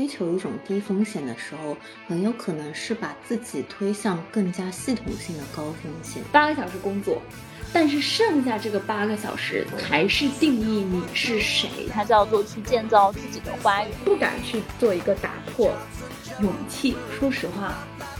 追求一种低风险的时候，很有可能是把自己推向更加系统性的高风险。八个小时工作，但是剩下这个八个小时才是定义你是谁。它叫做去建造自己的花园，不敢去做一个打破。勇气，说实话，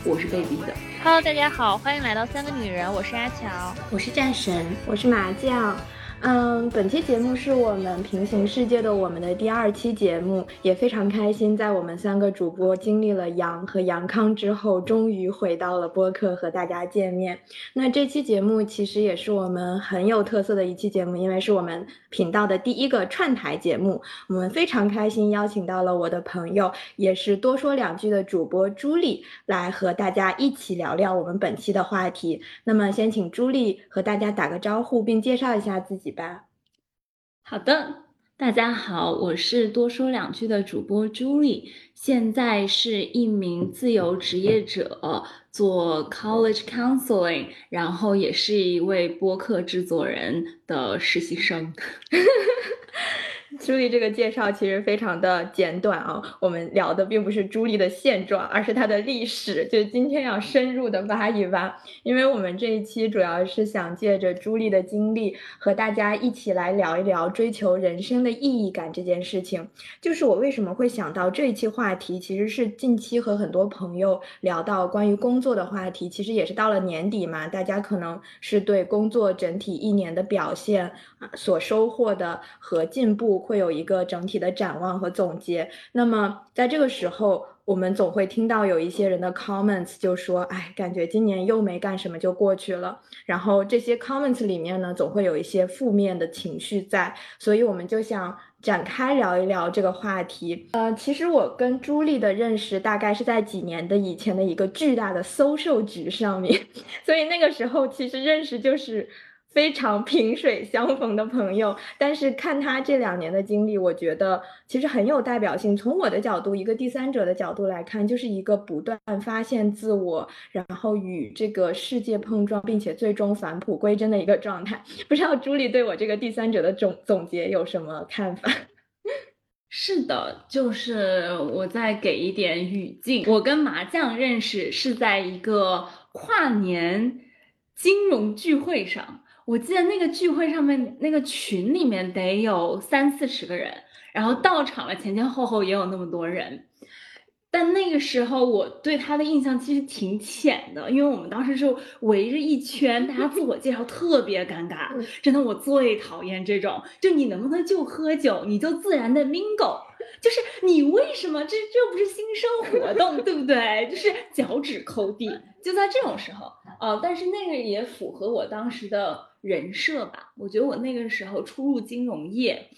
我是被逼的。Hello，大家好，欢迎来到三个女人，我是阿乔，我是战神，我是麻将。嗯，本期节目是我们平行世界的我们的第二期节目，也非常开心，在我们三个主播经历了杨和杨康之后，终于回到了播客和大家见面。那这期节目其实也是我们很有特色的一期节目，因为是我们频道的第一个串台节目。我们非常开心邀请到了我的朋友，也是多说两句的主播朱莉来和大家一起聊聊我们本期的话题。那么先请朱莉和大家打个招呼，并介绍一下自己。吧，好的，大家好，我是多说两句的主播朱莉，现在是一名自由职业者，做 college counseling，然后也是一位播客制作人的实习生。朱莉这个介绍其实非常的简短啊，我们聊的并不是朱莉的现状，而是她的历史。就今天要深入的挖一挖，因为我们这一期主要是想借着朱莉的经历，和大家一起来聊一聊追求人生的意义感这件事情。就是我为什么会想到这一期话题，其实是近期和很多朋友聊到关于工作的话题，其实也是到了年底嘛，大家可能是对工作整体一年的表现啊所收获的和进步。会有一个整体的展望和总结。那么在这个时候，我们总会听到有一些人的 comments，就说：“哎，感觉今年又没干什么就过去了。”然后这些 comments 里面呢，总会有一些负面的情绪在。所以我们就想展开聊一聊这个话题。呃，其实我跟朱莉的认识大概是在几年的以前的一个巨大的 social 局上面，所以那个时候其实认识就是。非常萍水相逢的朋友，但是看他这两年的经历，我觉得其实很有代表性。从我的角度，一个第三者的角度来看，就是一个不断发现自我，然后与这个世界碰撞，并且最终返璞归真的一个状态。不知道朱莉对我这个第三者的总总结有什么看法？是的，就是我再给一点语境。我跟麻将认识是在一个跨年金融聚会上。我记得那个聚会上面，那个群里面得有三四十个人，然后到场了前前后后也有那么多人，但那个时候我对他的印象其实挺浅的，因为我们当时就围着一圈，大家自我介绍特别尴尬，真的我最讨厌这种，就你能不能就喝酒，你就自然的 mingle，就是你为什么这这不是新生活动，对不对？就是脚趾抠地，就在这种时候，呃，但是那个也符合我当时的。人设吧，我觉得我那个时候初入金融业，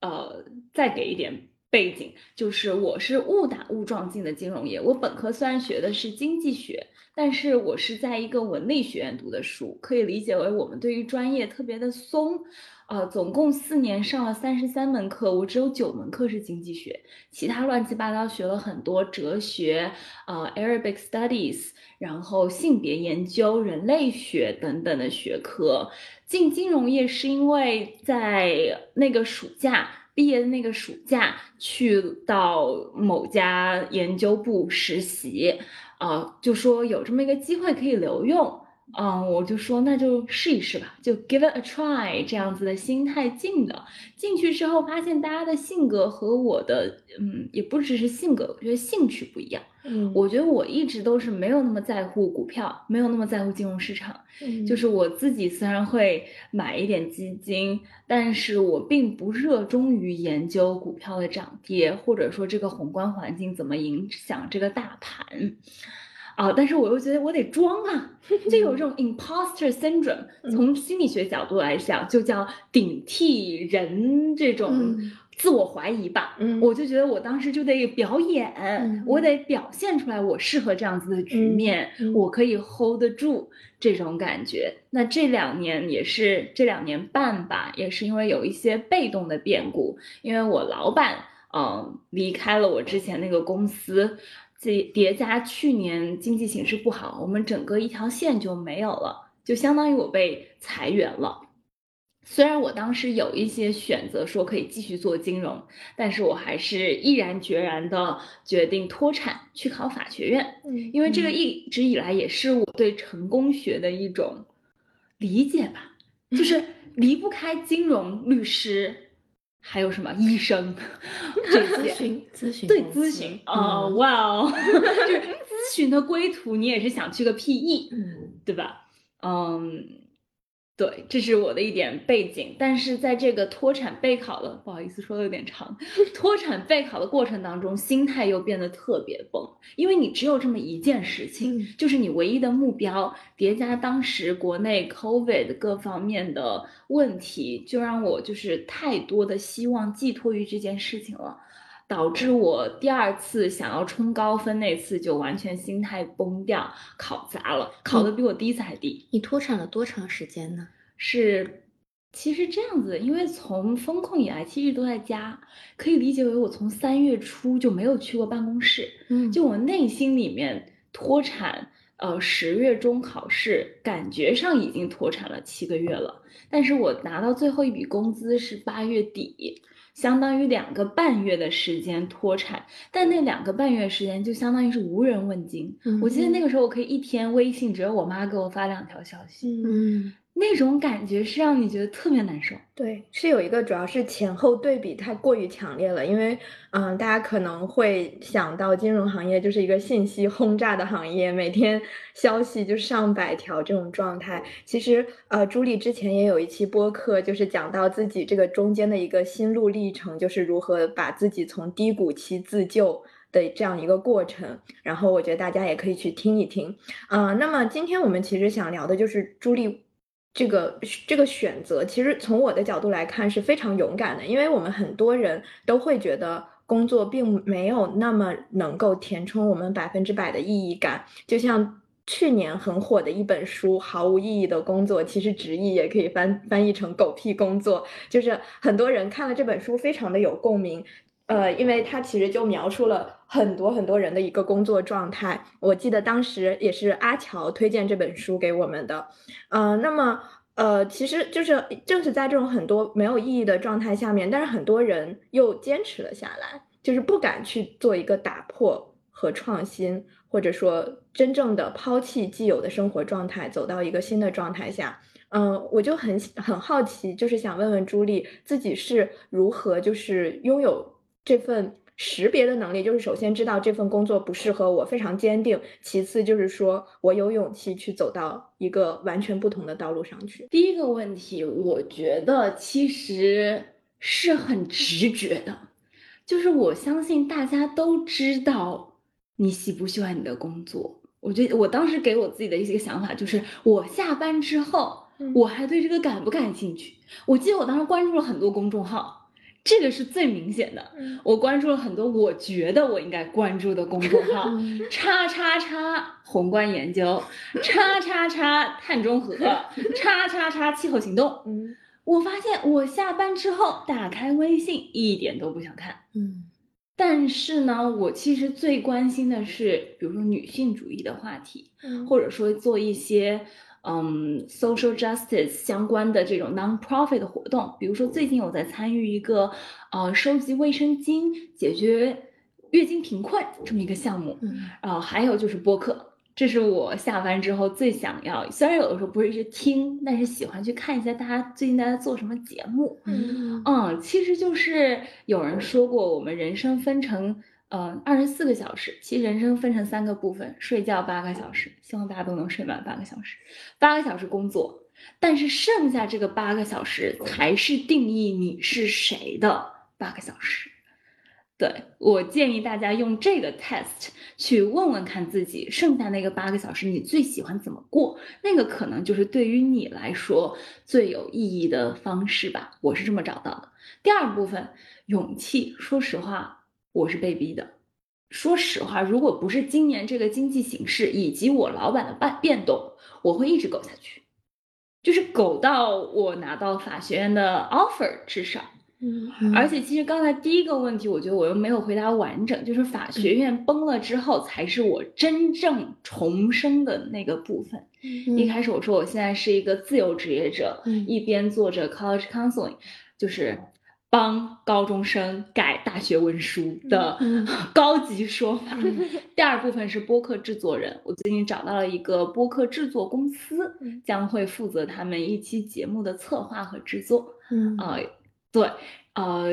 呃，再给一点背景，就是我是误打误撞进的金融业。我本科虽然学的是经济学，但是我是在一个文理学院读的书，可以理解为我们对于专业特别的松。呃，总共四年上了三十三门课，我只有九门课是经济学，其他乱七八糟学了很多哲学，呃，Arabic Studies，然后性别研究、人类学等等的学科。进金融业是因为在那个暑假毕业的那个暑假去到某家研究部实习，呃，就说有这么一个机会可以留用。嗯，我就说那就试一试吧，就 give it a try 这样子的心态进的。进去之后发现大家的性格和我的，嗯，也不只是性格，我觉得兴趣不一样。嗯，我觉得我一直都是没有那么在乎股票，没有那么在乎金融市场。嗯，就是我自己虽然会买一点基金，但是我并不热衷于研究股票的涨跌，或者说这个宏观环境怎么影响这个大盘。啊！但是我又觉得我得装啊，就有这种 imposter syndrome。从心理学角度来讲，就叫顶替人这种自我怀疑吧。嗯，我就觉得我当时就得表演，我得表现出来我适合这样子的局面，我可以 hold 得住这种感觉。那这两年也是这两年半吧，也是因为有一些被动的变故，因为我老板嗯离开了我之前那个公司。这叠加去年经济形势不好，我们整个一条线就没有了，就相当于我被裁员了。虽然我当时有一些选择说可以继续做金融，但是我还是毅然决然的决定脱产去考法学院，嗯因为这个一直以来也是我对成功学的一种理解吧，就是 离不开金融、律师，还有什么医生？这些。咨询咨询对咨询。哦，嗯。哇哦，就是咨询的归途，你也是想去个 PE，嗯。对吧？嗯，对，这是我的一点背景。但是在这个脱产备考的，不好意思说的有点长，脱产备考的过程当中，心态又变得特别崩，因为你只有这么一件事情，嗯就是你唯一的目标，叠加当时国内 COVID 各方面的问题，就让我就是太多的希望寄托于这件事情了。导致我第二次想要冲高分那次就完全心态崩掉，考砸了，考的比我第一次还低。你脱产了多长时间呢？是，其实这样子，因为从风控以来，其实一直都在家，可以理解为我从三月初就没有去过办公室，嗯就我内心里面脱产，呃，十月中考试，感觉上已经脱产了七个月了，但是我拿到最后一笔工资是八月底。相当于两个半月的时间脱产，但那两个半月时间就相当于是无人问津。我记得那个时候我可以一天微信只有我妈给我发两条消息，嗯那种感觉是让你觉得特别难受。对，是有一个，主要是前后对比太过于强烈了。因为，嗯，大家可能会想到金融行业就是一个信息轰炸的行业，每天消息就上百条这种状态。其实，呃，朱莉之前也有一期播客，就是讲到自己这个中间的一个心路历程，就是如何把自己从低谷期自救。的这样一个过程，然后我觉得大家也可以去听一听。呃，那么今天我们其实想聊的就是朱莉这个这个选择，其实从我的角度来看是非常勇敢的，因为我们很多人都会觉得工作并没有那么能够填充我们百分之百的意义感，就像。去年很火的一本书《毫无意义的工作》，其实直译也可以翻翻译成“狗屁工作”，就是很多人看了这本书非常的有共鸣，呃，因为它其实就描述了很多很多人的一个工作状态。我记得当时也是阿乔推荐这本书给我们的，呃，那么呃，其实就是正是在这种很多没有意义的状态下面，但是很多人又坚持了下来，就是不敢去做一个打破和创新，或者说真正的抛弃既有的生活状态，走到一个新的状态下。嗯，我就很很好奇，就是想问问朱莉，自己是如何就是拥有这份识别的能力，就是首先知道这份工作不适合我，非常坚定；其次就是说我有勇气去走到一个完全不同的道路上去。第一个问题，我觉得其实是很直觉的，就是我相信大家都知道你喜不喜欢你的工作。我觉得我当时给我自己的一些想法就是，我下班之后，嗯我还对这个感不感兴趣？我记得我当时关注了很多公众号，这个是最明显的。嗯我关注了很多我觉得我应该关注的公众号，嗯 叉叉叉宏观研究，叉叉叉碳中和，叉叉叉气候行动。嗯我发现我下班之后打开微信一点都不想看，嗯但是呢，我其实最关心的是，比如说女性主义的话题，嗯或者说做一些嗯 social justice 相关的这种 non-profit 的活动，比如说最近我在参与一个呃收集卫生巾解决月经贫困这么一个项目，嗯呃，还有就是播客，这是我下班之后最想要，虽然有的时候不是去听，但是喜欢去看一下大家最近大家做什么节目。嗯嗯，其实就是有人说过，我们人生分成呃二十四个小时，其实人生分成三个部分，睡觉八个小时，希望大家都能睡满八个小时，八个小时工作，但是剩下这个八个小时才是定义你是谁的八个小时。对我建议大家用这个 test 去问问看自己，剩下那个八个小时你最喜欢怎么过？那个可能就是对于你来说最有意义的方式吧。我是这么找到的。第二部分，勇气。说实话，我是被逼的。说实话，如果不是今年这个经济形势以及我老板的变变动，我会一直苟下去，就是苟到我拿到法学院的 offer，至少。嗯而且其实刚才第一个问题，我觉得我又没有回答完整，就是法学院崩了之后，才是我真正重生的那个部分。一开始我说我现在是一个自由职业者，嗯一边做着 college counseling，就是帮高中生改大学文书的嗯高级说法。第二部分是播客制作人，我最近找到了一个播客制作公司，嗯将会负责他们一期节目的策划和制作。嗯呃，对，呃，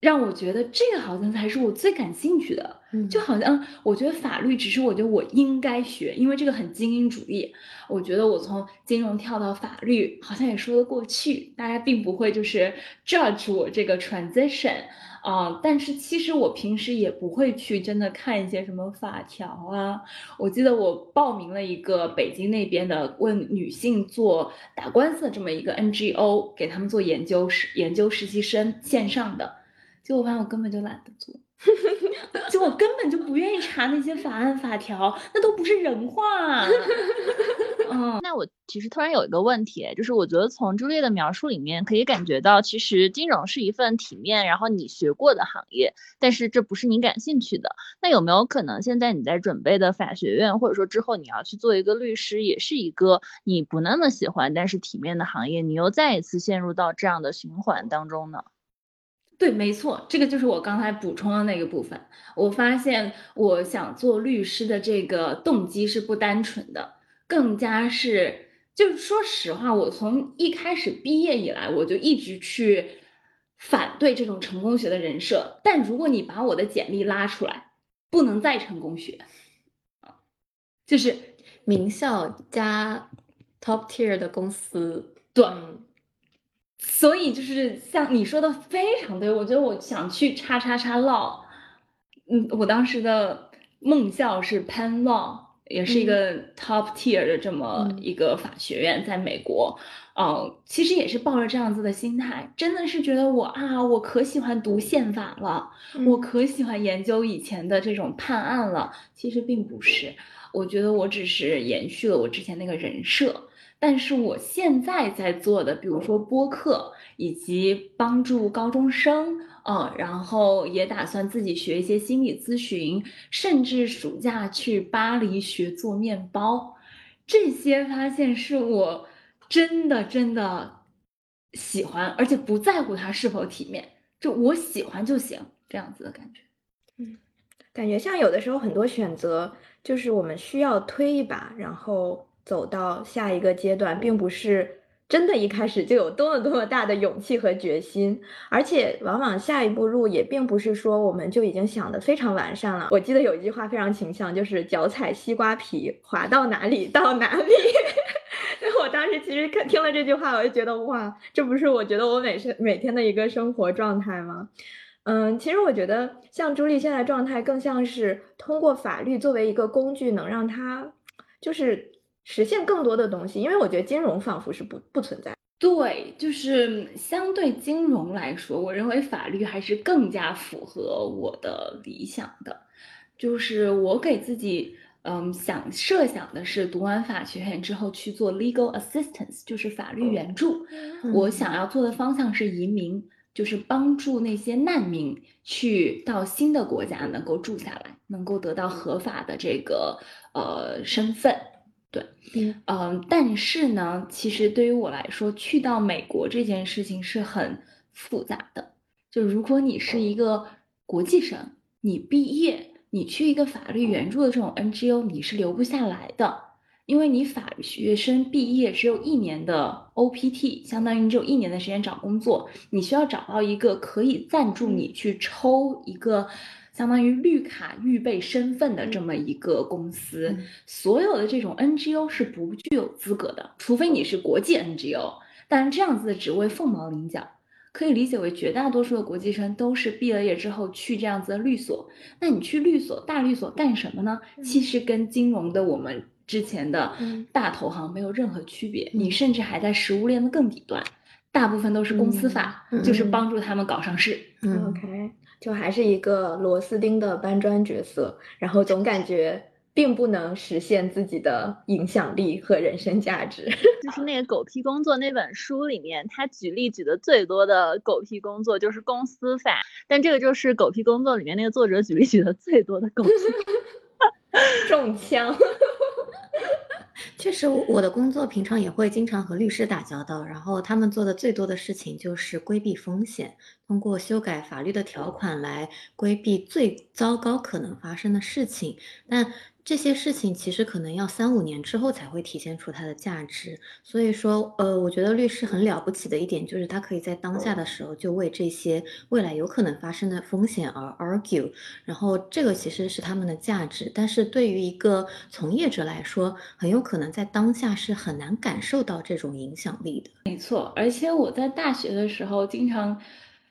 让我觉得这个好像才是我最感兴趣的。嗯就好像我觉得法律只是我觉得我应该学，因为这个很精英主义。我觉得我从金融跳到法律，好像也说得过去，大家并不会就是 judge 我这个 transition 啊、但是其实我平时也不会去真的看一些什么法条啊。我记得我报名了一个北京那边的为女性做打官司的这么一个 NGO，给他们做研究实研究实习生线上的，结果发现我根本就懒得做。就我根本就不愿意查那些法案法条，那都不是人话。嗯，那我其实突然有一个问题，就是我觉得从朱丽的描述里面可以感觉到，其实金融是一份体面，然后你学过的行业，但是这不是你感兴趣的。那有没有可能现在你在准备的法学院，或者说之后你要去做一个律师，也是一个你不那么喜欢但是体面的行业，你又再一次陷入到这样的循环当中呢？对，没错，这个就是我刚才补充的那个部分。我发现我想做律师的这个动机是不单纯的，更加是，就是说实话，我从一开始毕业以来，我就一直去反对这种成功学的人设。但如果你把我的简历拉出来，不能再成功学，啊就是名校加 top tier 的公司，对。嗯所以就是像你说的非常对，我觉得我想去叉叉叉 law，嗯，我当时的梦校是 Penn Law，也是一个 top tier 的这么嗯。一个法学院，在美国，呃，其实也是抱着这样子的心态，真的是觉得我啊，我可喜欢读宪法了，我可喜欢研究以前的这种判案了，其实并不是，我觉得我只是延续了我之前那个人设。但是我现在在做的，比如说播客，以及帮助高中生，呃，然后也打算自己学一些心理咨询，甚至暑假去巴黎学做面包，这些发现是我真的真的喜欢，而且不在乎它是否体面，就我喜欢就行，这样子的感觉。嗯感觉像有的时候很多选择，就是我们需要推一把，然后走到下一个阶段，并不是真的一开始就有多么多么大的勇气和决心，而且往往下一步路也并不是说我们就已经想得非常完善了。我记得有一句话非常形象，就是脚踩西瓜皮，滑到哪里到哪里。我当时其实看听了这句话，我就觉得哇，这不是我觉得我每是每天的一个生活状态吗？嗯，其实我觉得像朱莉现在状态，更像是通过法律作为一个工具，能让她就是实现更多的东西。因为我觉得金融仿佛是不不存在。对，就是相对金融来说，我认为法律还是更加符合我的理想的。就是我给自己，嗯，想设想的是，读完法学院之后去做 legal assistance，就是法律援助。我想要做的方向是移民，就是帮助那些难民去到新的国家能够住下来，能够得到合法的这个呃身份。对，嗯嗯，但是呢，其实对于我来说，去到美国这件事情是很复杂的。就如果你是一个国际生，你毕业，你去一个法律援助的这种 NGO，你是留不下来的，因为你法学生毕业只有一年的 OPT，相当于你只有一年的时间找工作，你需要找到一个可以赞助你去抽一个。相当于绿卡预备身份的这么一个公司，嗯所有的这种 NGO 是不具有资格的，除非你是国际 NGO。但是这样子的职位凤毛麟角，可以理解为绝大多数的国际生都是毕了业之后去这样子的律所。那你去律所、大律所干什么呢？其实跟金融的我们之前的嗯大投行没有任何区别，嗯你甚至还在食物链的更底端。大部分都是公司法，嗯就是嗯帮助他们搞上市。嗯 OK，就还是一个螺丝钉的搬砖角色，然后总感觉并不能实现自己的影响力和人生价值。就是那个狗屁工作那本书里面，他举例举的最多的狗屁工作就是公司法，但这个就是狗屁工作里面那个作者举例举的最多的狗屁。中枪。确实，我的工作平常也会经常和律师打交道，然后他们做的最多的事情就是规避风险，通过修改法律的条款来规避最糟糕可能发生的事情。但这些事情其实可能要三五年之后才会体现出它的价值，所以说，呃，我觉得律师很了不起的一点就是他可以在当下的时候就为这些未来有可能发生的风险而 argue，然后这个其实是他们的价值。但是对于一个从业者来说，很有可能在当下是很难感受到这种影响力的。没错，而且我在大学的时候经常，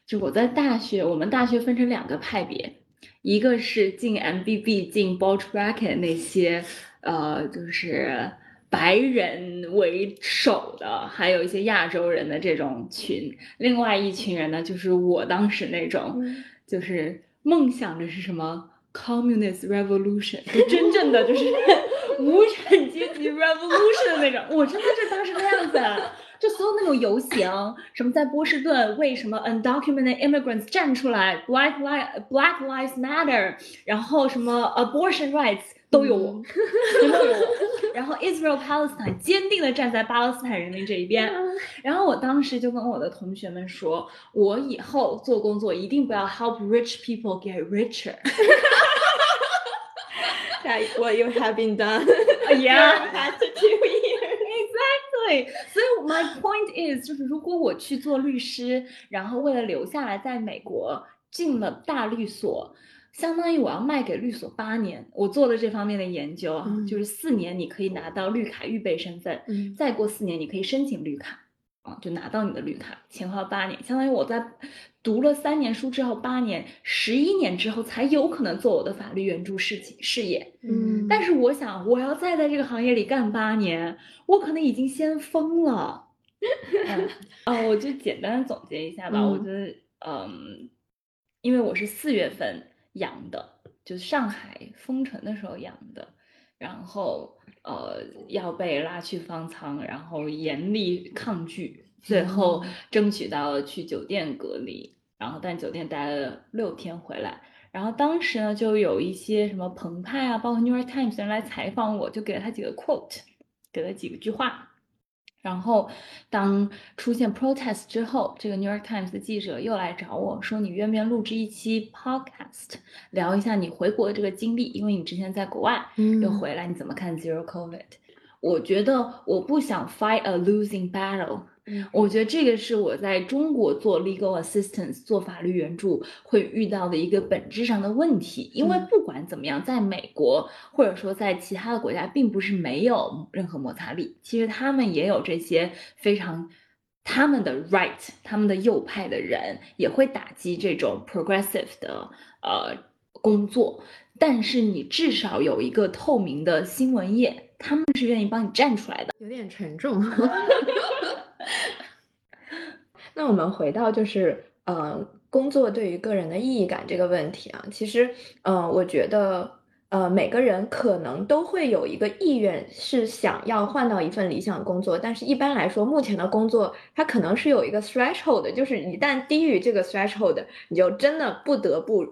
就我在大学，我们大学分成两个派别。一个是进 MBB、进 Bulge Bracket 那些，呃，就是白人为首的，还有一些亚洲人的这种群。另外一群人呢，就是我当时那种，就是梦想着是什么 Communist Revolution，就真正的就是 无产阶级 Revolution 的那种。我真的是当时那样子。就所有那种游行，什么在波士顿为什么 undocumented immigrants 站出来，Black lives Black Lives Matter，然后什么 abortion rights 都有都有我。然后 Israel Palestine 坚定的站在巴勒斯坦人民这一边。然后我当时就跟我的同学们说，我以后做工作一定不要 help rich people get richer。That's what you have been done. Yeah. Exactly. 所以 my point is，就是如果我去做律师，然后为了留下来在美国进了大律所，相当于我要卖给律所八年。我做了这方面的研究啊，就是四年你可以拿到绿卡预备身份，再过四年你可以申请绿卡。啊，就拿到你的绿卡，前后八年，相当于我在读了三年书之后，八年、十一年之后才有可能做我的法律援助事情事业。嗯，但是我想，我要再在这个行业里干八年，我可能已经先疯了。啊，我就简单总结一下吧。我觉得，嗯，因为我是四月份阳的，就是上海封城的时候阳的，然后。呃，要被拉去方舱，然后严厉抗拒，最后争取到去酒店隔离，然后但酒店待了六天回来，然后当时呢，就有一些什么澎湃啊，包括 New York Times 人来采访我，就给了他几个 quote，给了几个句话。然后，当出现 protest 之后，这个 New York Times 的记者又来找我说：“你愿不愿意录制一期 podcast，聊一下你回国的这个经历？因为你之前在国外，又回来，你怎么看 Zero COVID？” 我觉得我不想 fight a losing battle。我觉得这个是我在中国做 legal assistance 做法律援助会遇到的一个本质上的问题，因为不管怎么样，在美国或者说在其他的国家，并不是没有任何摩擦力，其实他们也有这些非常他们的 right，他们的右派的人也会打击这种 progressive 的呃工作，但是你至少有一个透明的新闻业，他们是愿意帮你站出来的。有点沉重。那我们回到就是，呃，工作对于个人的意义感这个问题啊，其实，呃，我觉得，呃，每个人可能都会有一个意愿是想要换到一份理想工作，但是一般来说，目前的工作它可能是有一个 threshold，就是一旦低于这个 threshold，你就真的不得不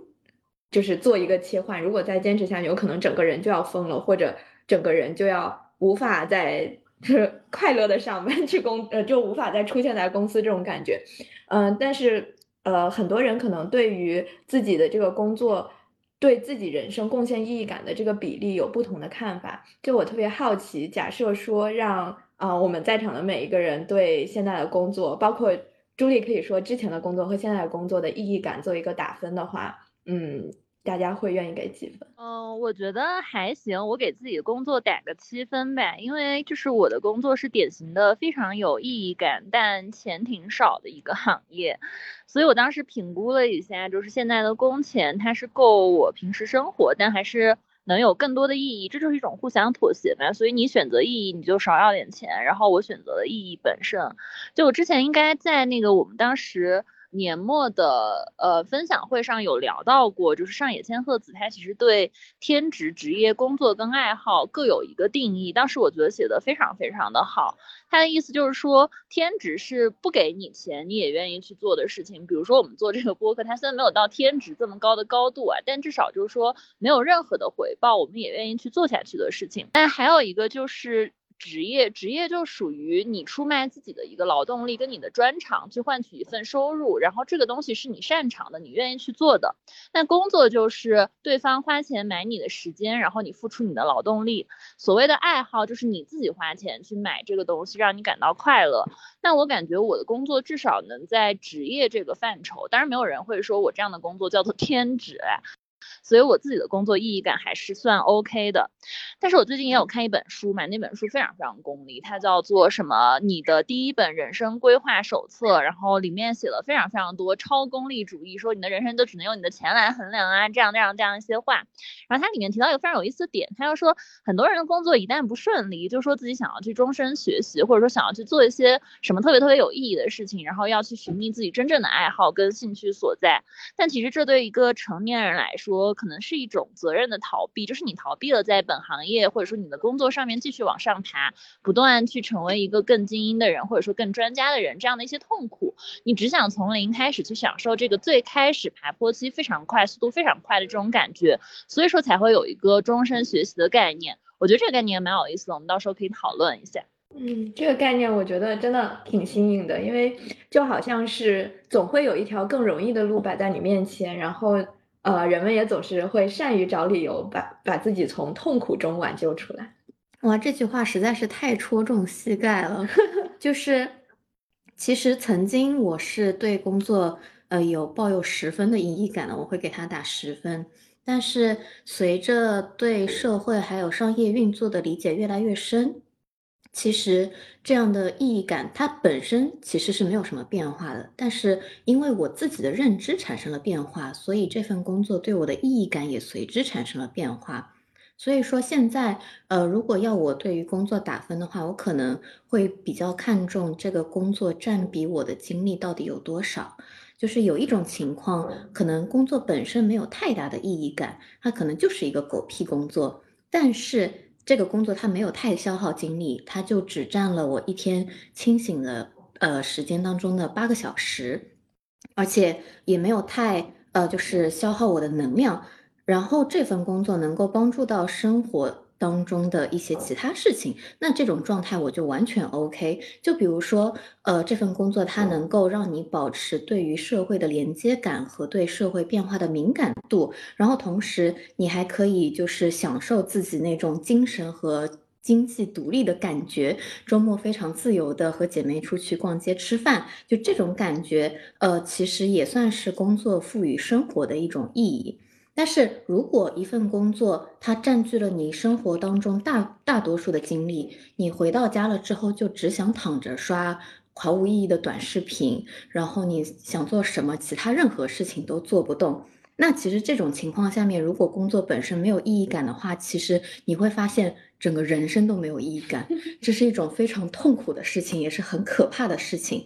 就是做一个切换，如果再坚持下去，有可能整个人就要疯了，或者整个人就要无法再。是快乐的上班去工，呃，就无法再出现在公司这种感觉，嗯，但是呃，很多人可能对于自己的这个工作，对自己人生贡献意义感的这个比例有不同的看法。就我特别好奇，假设说让啊我们在场的每一个人对现在的工作，包括朱莉可以说之前的工作和现在的工作的意义感做一个打分的话，嗯。大家会愿意给几分？嗯，我觉得还行，我给自己的工作打个七分呗，因为就是我的工作是典型的非常有意义感，但钱挺少的一个行业，所以我当时评估了一下，就是现在的工钱它是够我平时生活，但还是能有更多的意义，这就是一种互相妥协嘛。所以你选择意义，你就少要点钱，然后我选择了意义本身。就我之前应该在那个我们当时。年末的呃分享会上有聊到过，就是上野千鹤子她其实对天职、职业、工作跟爱好各有一个定义。当时我觉得写的非常非常的好。他的意思就是说，天职是不给你钱你也愿意去做的事情。比如说我们做这个播客，它虽然没有到天职这么高的高度啊，但至少就是说没有任何的回报，我们也愿意去做下去的事情。但还有一个就是。职业，职业就属于你出卖自己的一个劳动力跟你的专长去换取一份收入，然后这个东西是你擅长的，你愿意去做的。那工作就是对方花钱买你的时间，然后你付出你的劳动力。所谓的爱好就是你自己花钱去买这个东西，让你感到快乐。那我感觉我的工作至少能在职业这个范畴，当然没有人会说我这样的工作叫做 天职。所以我自己的工作意义感还是算 OK 的，但是我最近也有看一本书嘛，那本书非常非常功利，它叫做什么？你的第一本人生规划手册，然后里面写了非常非常多超功利主义，说你的人生就只能用你的钱来衡量啊，这样那样这样一些话。然后它里面提到一个非常有意思的点，他又说很多人的工作一旦不顺利，就说自己想要去终身学习，或者说想要去做一些什么特别特别有意义的事情，然后要去寻觅自己真正的爱好跟兴趣所在。但其实这对一个成年人来说，说可能是一种责任的逃避，就是你逃避了在本行业或者说你的工作上面继续往上爬，不断去成为一个更精英的人，或者说更专家的人，这样的一些痛苦，你只想从零开始去享受这个最开始爬坡期非常快、速度非常快的这种感觉，所以说才会有一个终身学习的概念。我觉得这个概念蛮有意思的，我们到时候可以讨论一下。嗯，这个概念我觉得真的挺新颖的，因为就好像是总会有一条更容易的路摆在你面前，然后。呃，人们也总是会善于找理由，把把自己从痛苦中挽救出来。哇，这句话实在是太戳中膝盖了。就是，其实曾经我是对工作呃有抱有十分的意义感的，我会给他打十分。但是随着对社会还有商业运作的理解越来越深。其实这样的意义感，它本身其实是没有什么变化的。但是因为我自己的认知产生了变化，所以这份工作对我的意义感也随之产生了变化。所以说现在，呃，如果要我对于工作打分的话，我可能会比较看重这个工作占比我的精力到底有多少。就是有一种情况，可能工作本身没有太大的意义感，它可能就是一个狗屁工作，但是。这个工作它没有太消耗精力，它就只占了我一天清醒的呃时间当中的八个小时，而且也没有太呃就是消耗我的能量，然后这份工作能够帮助到生活。当中的一些其他事情，那这种状态我就完全 OK。就比如说，呃，这份工作它能够让你保持对于社会的连接感和对社会变化的敏感度，然后同时你还可以就是享受自己那种精神和经济独立的感觉，周末非常自由的和姐妹出去逛街吃饭，就这种感觉，呃，其实也算是工作赋予生活的一种意义。但是如果一份工作它占据了你生活当中大大多数的精力，你回到家了之后就只想躺着刷毫无意义的短视频，然后你想做什么其他任何事情都做不动，那其实这种情况下面，如果工作本身没有意义感的话，其实你会发现整个人生都没有意义感，这是一种非常痛苦的事情，也是很可怕的事情。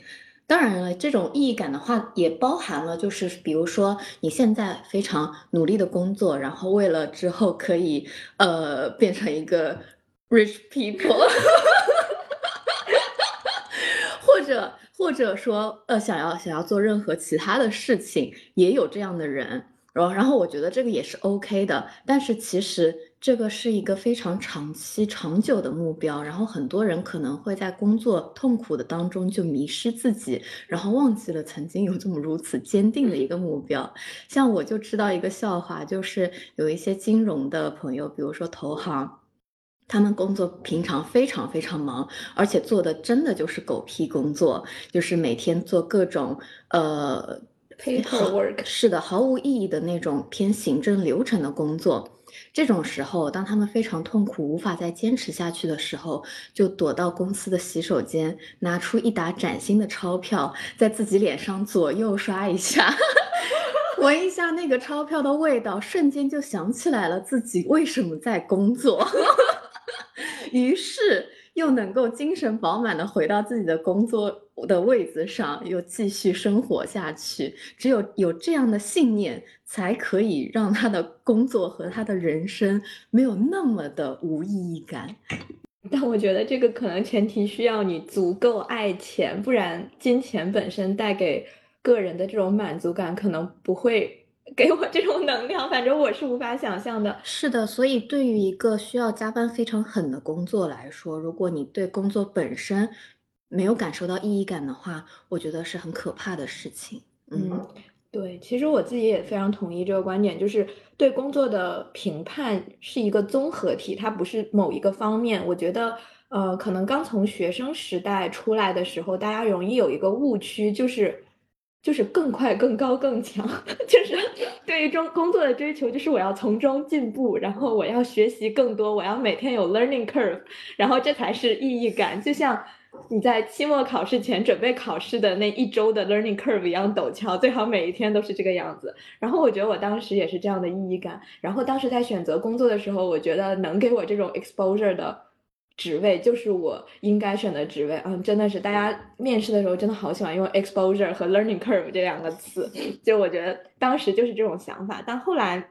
当然了，这种意义感的话，也包含了，就是比如说你现在非常努力的工作，然后为了之后可以呃变成一个 rich people，或者或者说呃想要想要做任何其他的事情，也有这样的人。然后然后我觉得这个也是 OK 的，但是其实。这个是一个非常长期、长久的目标，然后很多人可能会在工作痛苦的当中就迷失自己，然后忘记了曾经有这么如此坚定的一个目标。像我就知道一个笑话，就是有一些金融的朋友，比如说投行，他们工作平常非常非常忙，而且做的真的就是狗屁工作，就是每天做各种呃 paperwork，是的，毫无意义的那种偏行政流程的工作。这种时候，当他们非常痛苦、无法再坚持下去的时候，就躲到公司的洗手间，拿出一沓崭新的钞票，在自己脸上左右刷一下，闻一下那个钞票的味道，瞬间就想起来了自己为什么在工作，于是。又能够精神饱满的回到自己的工作的位子上，又继续生活下去。只有有这样的信念，才可以让他的工作和他的人生没有那么的无意义感。但我觉得这个可能前提需要你足够爱钱，不然金钱本身带给个人的这种满足感，可能不会给我这种能量。反正我是无法想象的。是的，所以对于一个需要加班非常狠的工作来说，如果你对工作本身没有感受到意义感的话，我觉得是很可怕的事情。嗯。对，其实我自己也非常同意这个观点，就是对工作的评判是一个综合体，它不是某一个方面。我觉得，呃，可能刚从学生时代出来的时候，大家容易有一个误区，就是就是更快、更高、更强，就是对于中工作的追求，就是我要从中进步，然后我要学习更多，我要每天有 learning curve，然后这才是意义感，就像。你在期末考试前准备考试的那一周的 learning curve 一样陡峭，最好每一天都是这个样子。然后我觉得我当时也是这样的意义感。然后当时在选择工作的时候，我觉得能给我这种 exposure 的职位就是我应该选的职位。嗯，真的是大家面试的时候真的好喜欢用 exposure 和 learning curve 这两个词，就我觉得当时就是这种想法。但后来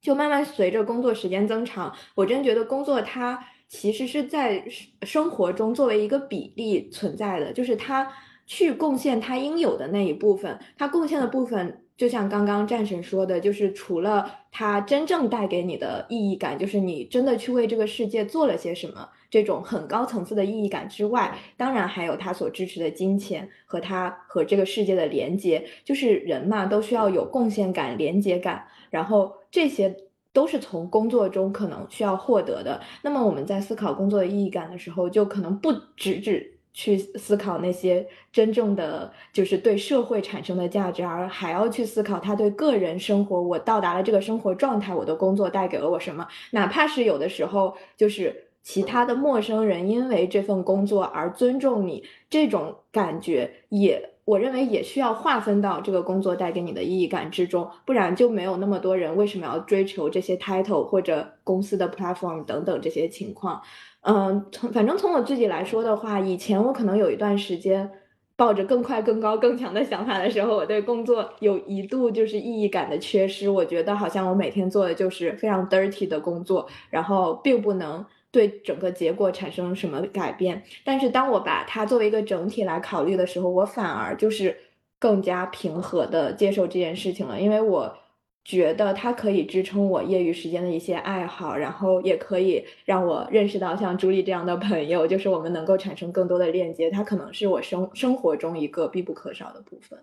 就慢慢随着工作时间增长，我真觉得工作它。其实是在生活中作为一个比例存在的，就是他去贡献他应有的那一部分，他贡献的部分，就像刚刚战神说的，就是除了他真正带给你的意义感，就是你真的去为这个世界做了些什么，这种很高层次的意义感之外，当然还有他所支持的金钱和他和这个世界的连接，就是人嘛，都需要有贡献感、连接感，然后这些。都是从工作中可能需要获得的。那么我们在思考工作的意义感的时候，就可能不只只去思考那些真正的就是对社会产生的价值，而还要去思考他对个人生活，我到达了这个生活状态，我的工作带给了我什么？哪怕是有的时候，就是其他的陌生人因为这份工作而尊重你，这种感觉也。我认为也需要划分到这个工作带给你的意义感之中，不然就没有那么多人为什么要追求这些 title 或者公司的 platform 等等这些情况。嗯，从反正从我自己来说的话，以前我可能有一段时间抱着更快、更高、更强的想法的时候，我对工作有一度就是意义感的缺失。我觉得好像我每天做的就是非常 dirty 的工作，然后并不能。对整个结果产生什么改变？但是当我把它作为一个整体来考虑的时候，我反而就是更加平和的接受这件事情了，因为我觉得它可以支撑我业余时间的一些爱好，然后也可以让我认识到像朱莉这样的朋友，就是我们能够产生更多的链接，它可能是我生生活中一个必不可少的部分。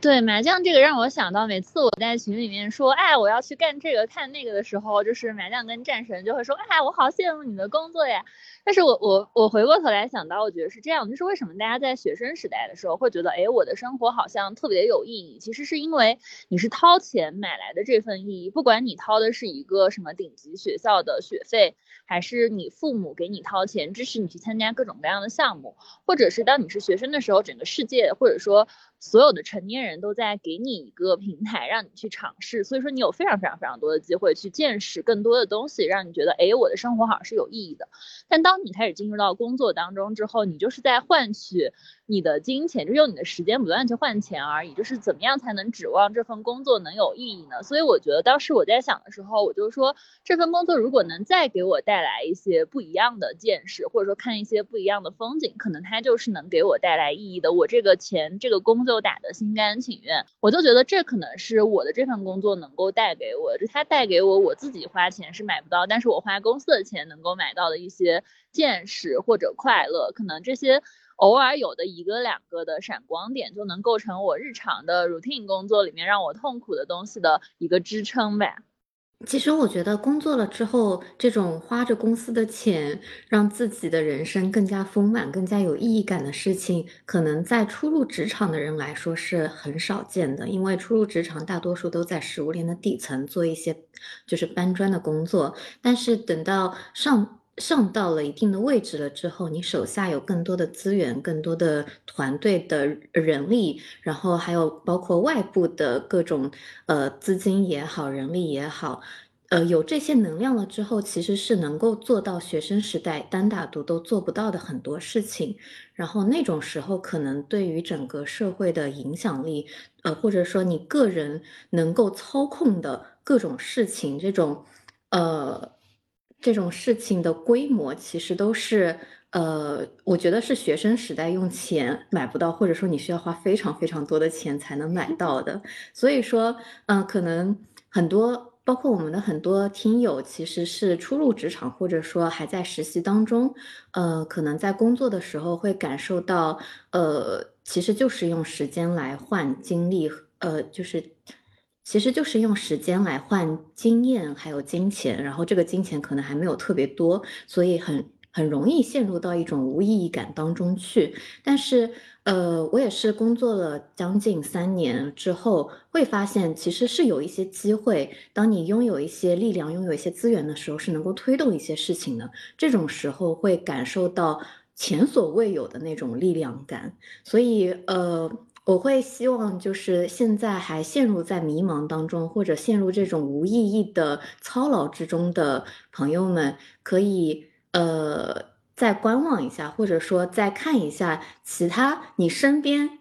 对麻将这个让我想到，每次我在群里面说，哎，我要去干这个看那个的时候，就是麻将跟战神就会说，哎，我好羡慕你的工作呀。但是我我我回过头来想到，我觉得是这样，就是为什么大家在学生时代的时候会觉得，哎，我的生活好像特别有意义，其实是因为你是掏钱买来的这份意义，不管你掏的是一个什么顶级学校的学费，还是你父母给你掏钱支持你去参加各种各样的项目，或者是当你是学生的时候，整个世界或者说。所有的成年人都在给你一个平台，让你去尝试，所以说你有非常非常非常多的机会去见识更多的东西，让你觉得，哎，我的生活好像是有意义的。但当你开始进入到工作当中之后，你就是在换取。你的金钱就用你的时间不断去换钱而已，就是怎么样才能指望这份工作能有意义呢？所以我觉得当时我在想的时候，我就说这份工作如果能再给我带来一些不一样的见识，或者说看一些不一样的风景，可能它就是能给我带来意义的。我这个钱这个工作打得心甘情愿，我就觉得这可能是我的这份工作能够带给我，就它带给我我自己花钱是买不到，但是我花公司的钱能够买到的一些见识或者快乐，可能这些。偶尔有的一个两个的闪光点，就能构成我日常的 routine 工作里面让我痛苦的东西的一个支撑呗。其实我觉得工作了之后，这种花着公司的钱，让自己的人生更加丰满、更加有意义感的事情，可能在初入职场的人来说是很少见的。因为初入职场，大多数都在食物链的底层做一些就是搬砖的工作，但是等到上。上到了一定的位置了之后，你手下有更多的资源、更多的团队的人力，然后还有包括外部的各种呃资金也好、人力也好，呃，有这些能量了之后，其实是能够做到学生时代单打独斗做不到的很多事情。然后那种时候，可能对于整个社会的影响力，呃，或者说你个人能够操控的各种事情，这种，呃，这种事情的规模，其实都是，呃，我觉得是学生时代用钱买不到，或者说你需要花非常非常多的钱才能买到的。所以说，嗯，可能很多。包括我们的很多听友，其实是初入职场，或者说还在实习当中，呃，可能在工作的时候会感受到，呃，其实就是用时间来换精力，呃，就是，其实就是用时间来换经验，还有金钱，然后这个金钱可能还没有特别多，所以很很容易陷入到一种无意义感当中去，但是。呃，我也是工作了将近三年之后，会发现其实是有一些机会，当你拥有一些力量、拥有一些资源的时候，是能够推动一些事情的。这种时候会感受到前所未有的那种力量感。所以，呃，我会希望就是现在还陷入在迷茫当中，或者陷入这种无意义的操劳之中的朋友们，可以，呃。再观望一下，或者说再看一下其他你身边，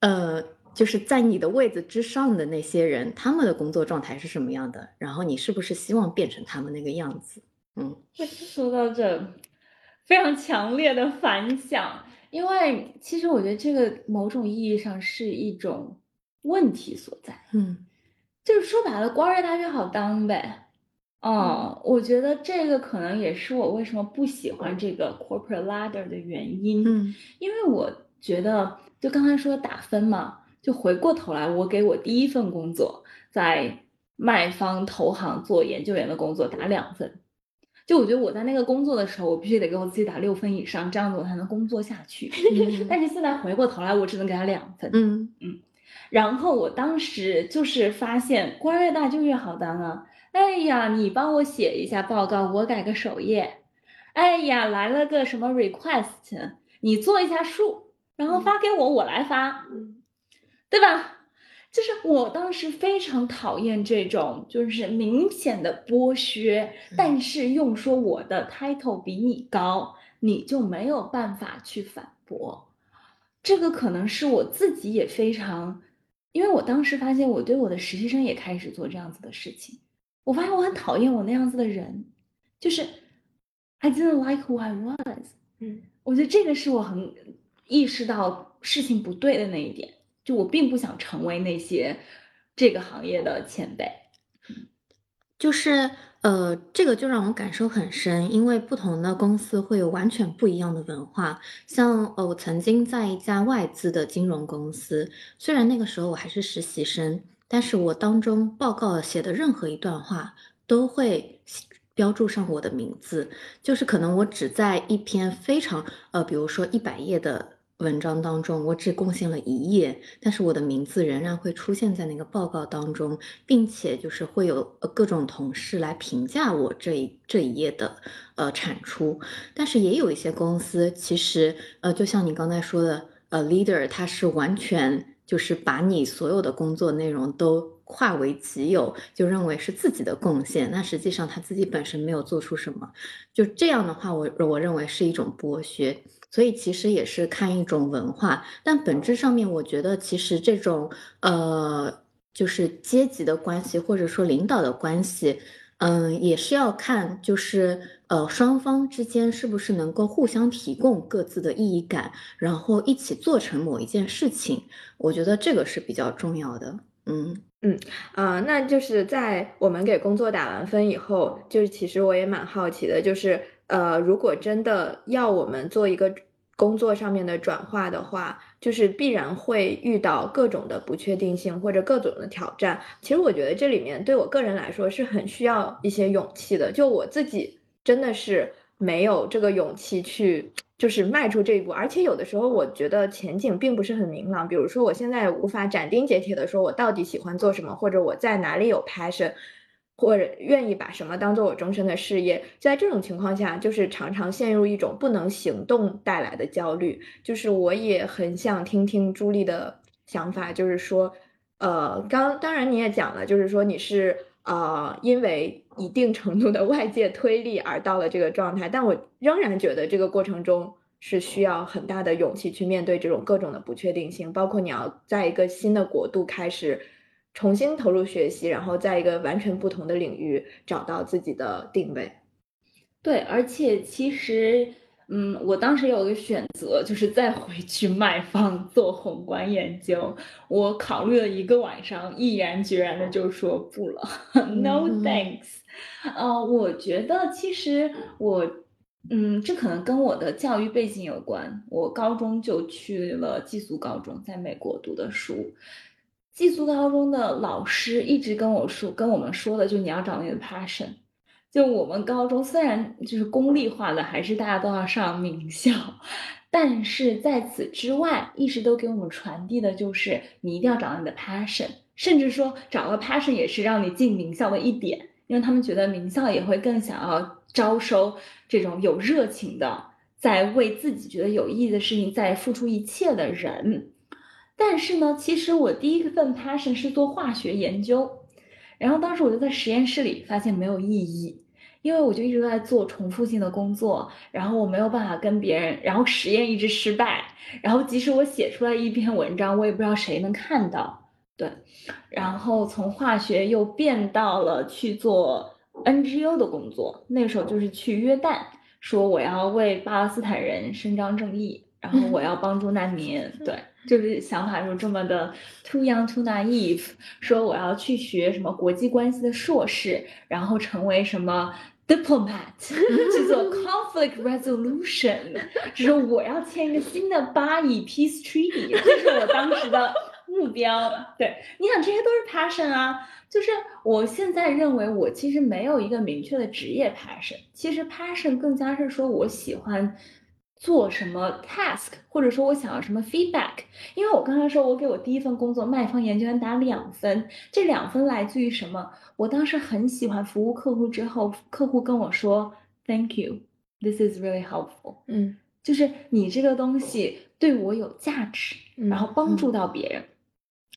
呃，就是在你的位子之上的那些人，他们的工作状态是什么样的？然后你是不是希望变成他们那个样子？嗯，说到这，非常强烈的反响，因为其实我觉得这个某种意义上是一种问题所在。嗯，就是说白了，官越大越好当呗。哦，我觉得这个可能也是我为什么不喜欢这个 corporate ladder 的原因。嗯，因为我觉得，就刚才说打分嘛，就回过头来，我给我第一份工作在卖方投行做研究员的工作打两分。就我觉得我在那个工作的时候，我必须得给我自己打六分以上，这样子我才能工作下去。但是现在回过头来，我只能给他两分。嗯嗯。然后我当时就是发现，官越大就越好当啊。哎呀，你帮我写一下报告，我改个首页。哎呀，来了个什么 request，你做一下数，然后发给我，我来发，对吧？就是我当时非常讨厌这种，就是明显的剥削，但是用说我的 title 比你高，你就没有办法去反驳。这个可能是我自己也非常，因为我当时发现我对我的实习生也开始做这样子的事情。我发现我很讨厌我那样子的人，就是 I didn't like who I was。嗯，我觉得这个是我很意识到事情不对的那一点，就我并不想成为那些这个行业的前辈。就是呃，这个就让我感受很深，因为不同的公司会有完全不一样的文化。像，我曾经在一家外资的金融公司，虽然那个时候我还是实习生。但是我当中报告写的任何一段话都会标注上我的名字，就是可能我只在一篇非常呃，比如说一百页的文章当中，我只贡献了一页，但是我的名字仍然会出现在那个报告当中，并且就是会有各种同事来评价我这一这一页的呃产出。但是也有一些公司，其实呃，就像你刚才说的，呃，leader 他是完全。就是把你所有的工作内容都化为己有，就认为是自己的贡献。那实际上他自己本身没有做出什么，就这样的话，我我认为是一种剥削。所以其实也是看一种文化，但本质上面，我觉得其实这种呃，就是阶级的关系或者说领导的关系。嗯，也是要看，就是呃，双方之间是不是能够互相提供各自的意义感，然后一起做成某一件事情。我觉得这个是比较重要的。嗯嗯啊，那就是在我们给工作打完分以后，就是其实我也蛮好奇的，就是呃，如果真的要我们做一个。工作上面的转化的话，就是必然会遇到各种的不确定性或者各种的挑战。其实我觉得这里面对我个人来说是很需要一些勇气的。就我自己真的是没有这个勇气去，就是迈出这一步。而且有的时候我觉得前景并不是很明朗。比如说我现在无法斩钉截铁的说我到底喜欢做什么，或者我在哪里有 passion。或者愿意把什么当做我终身的事业，在这种情况下，就是常常陷入一种不能行动带来的焦虑。就是我也很想听听朱莉的想法，就是说，呃，刚当然你也讲了，就是说你是呃因为一定程度的外界推力而到了这个状态，但我仍然觉得这个过程中是需要很大的勇气去面对这种各种的不确定性，包括你要在一个新的国度开始重新投入学习，然后在一个完全不同的领域找到自己的定位。对，而且其实。嗯，我当时有个选择，就是再回去卖方做宏观研究。我考虑了一个晚上，毅然决然的就说不了，No thanks。呃，我觉得其实我，嗯，这可能跟我的教育背景有关。我高中就去了寄宿高中，在美国读的书。寄宿高中的老师一直跟我说，跟我们说的，就你要找你的 passion。就我们高中虽然就是公立化的，还是大家都要上名校，但是在此之外，一直都给我们传递的就是你一定要找到你的 passion，甚至说找到 passion 也是让你进名校的一点，因为他们觉得名校也会更想要招收这种有热情的，在为自己觉得有意义的事情在付出一切的人。但是呢，其实我第一份 passion 是做化学研究，然后当时我就在实验室里发现没有意义。因为我就一直都在做重复性的工作，然后我没有办法跟别人，然后实验一直失败，然后即使我写出来一篇文章，我也不知道谁能看到。对，然后从化学又变到了去做 NGO 的工作，那个时候就是去约旦，说我要为巴勒斯坦人伸张正义，然后我要帮助难民。对，就是想法就这么的 too young too naive，说我要去学什么国际关系的硕士，然后成为什么。diplomat 去做 conflict resolution，就是我要签一个新的巴以 peace treaty，这是我当时的目标。对，你想这些都是 passion 啊，就是我现在认为我其实没有一个明确的职业 passion，其实 passion 更加是说我喜欢。做什么 task，或者说我想要什么 feedback？因为我刚才说，我给我第一份工作卖方研究员打两分，这两分来自于什么？我当时很喜欢服务客户，之后客户跟我说 Thank you，this is really helpful。嗯，就是你这个东西对我有价值，然后帮助到别人。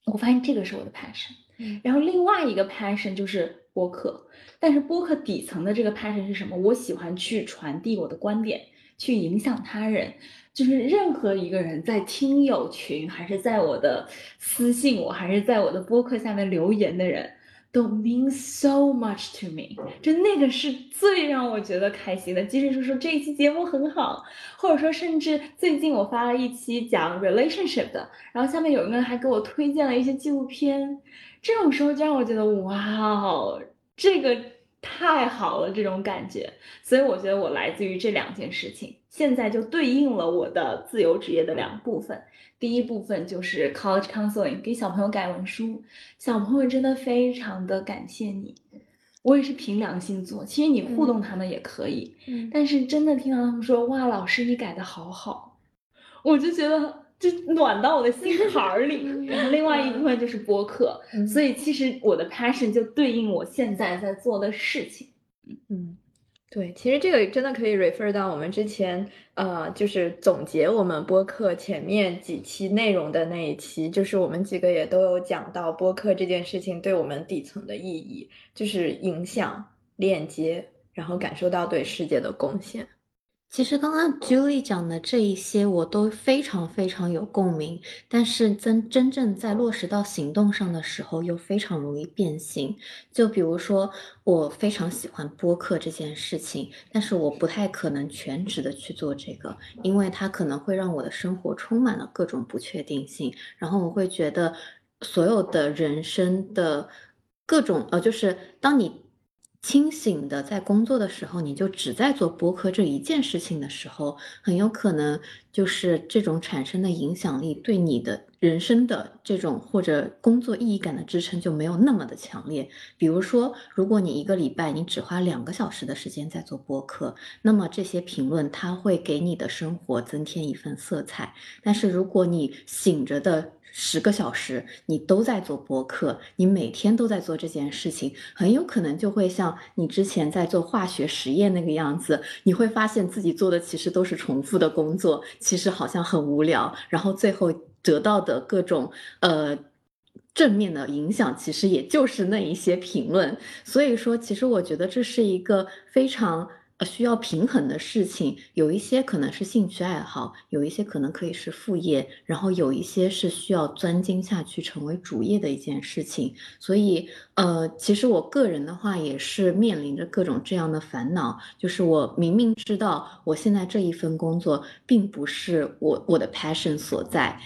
我发现这个是我的 passion。然后另外一个 passion 就是播客，但是播客底层的这个 passion 是什么？我喜欢去传递我的观点。去影响他人，就是任何一个人在听友群，还是在我的私信，我还是在我的播客下面留言的人，都 mean so much to me。就那个是最让我觉得开心的。即使是说这一期节目很好，或者说甚至最近我发了一期讲 relationship 的，然后下面有一个人还给我推荐了一些纪录片，这种时候就让我觉得哇哦，这个。太好了，这种感觉，所以我觉得我来自于这两件事情，现在就对应了我的自由职业的两部分。第一部分就是 college counseling，给小朋友改文书，小朋友真的非常的感谢你，我也是凭良心做。其实你互动他们也可以，但是真的听到他们说哇，老师你改的好好，我就觉得。就暖到我的心坎儿里，然后另外一部分就是播客，所以其实我的 passion 就对应我现在在做的事情。嗯，对，其实这个真的可以 refer 到我们之前，呃，就是总结我们播客前面几期内容的那一期，就是我们几个也都有讲到播客这件事情对我们底层的意义，就是影响、链接，然后感受到对世界的贡献。其实刚刚 Julie 讲的这一些，我都非常非常有共鸣。但是真真正在落实到行动上的时候，又非常容易变形。就比如说，我非常喜欢播客这件事情，但是我不太可能全职的去做这个，因为它可能会让我的生活充满了各种不确定性。然后我会觉得，所有的人生的各种呃，就是当你。清醒的在工作的时候，你就只在做播客这一件事情的时候，很有可能就是这种产生的影响力对你的人生的这种或者工作意义感的支撑就没有那么的强烈。比如说，如果你一个礼拜你只花两个小时的时间在做播客，那么这些评论它会给你的生活增添一份色彩。但是如果你醒着的，十个小时，你都在做播客，你每天都在做这件事情，很有可能就会像你之前在做化学实验那个样子，你会发现自己做的其实都是重复的工作，其实好像很无聊，然后最后得到的各种呃正面的影响其实也就是那一些评论，所以说，其实我觉得这是一个非常呃需要平衡的事情。有一些可能是兴趣爱好，有一些可能可以是副业，然后有一些是需要钻精下去成为主业的一件事情。所以，呃，其实我个人的话也是面临着各种这样的烦恼，就是我明明知道我现在这一份工作并不是我我的 passion 所在。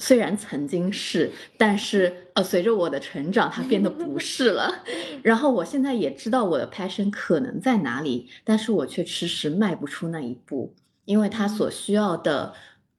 虽然曾经是，但是呃，随着我的成长，它变得不是了。然后我现在也知道我的 passion 可能在哪里，但是我却迟迟迈不出那一步，因为它所需要的，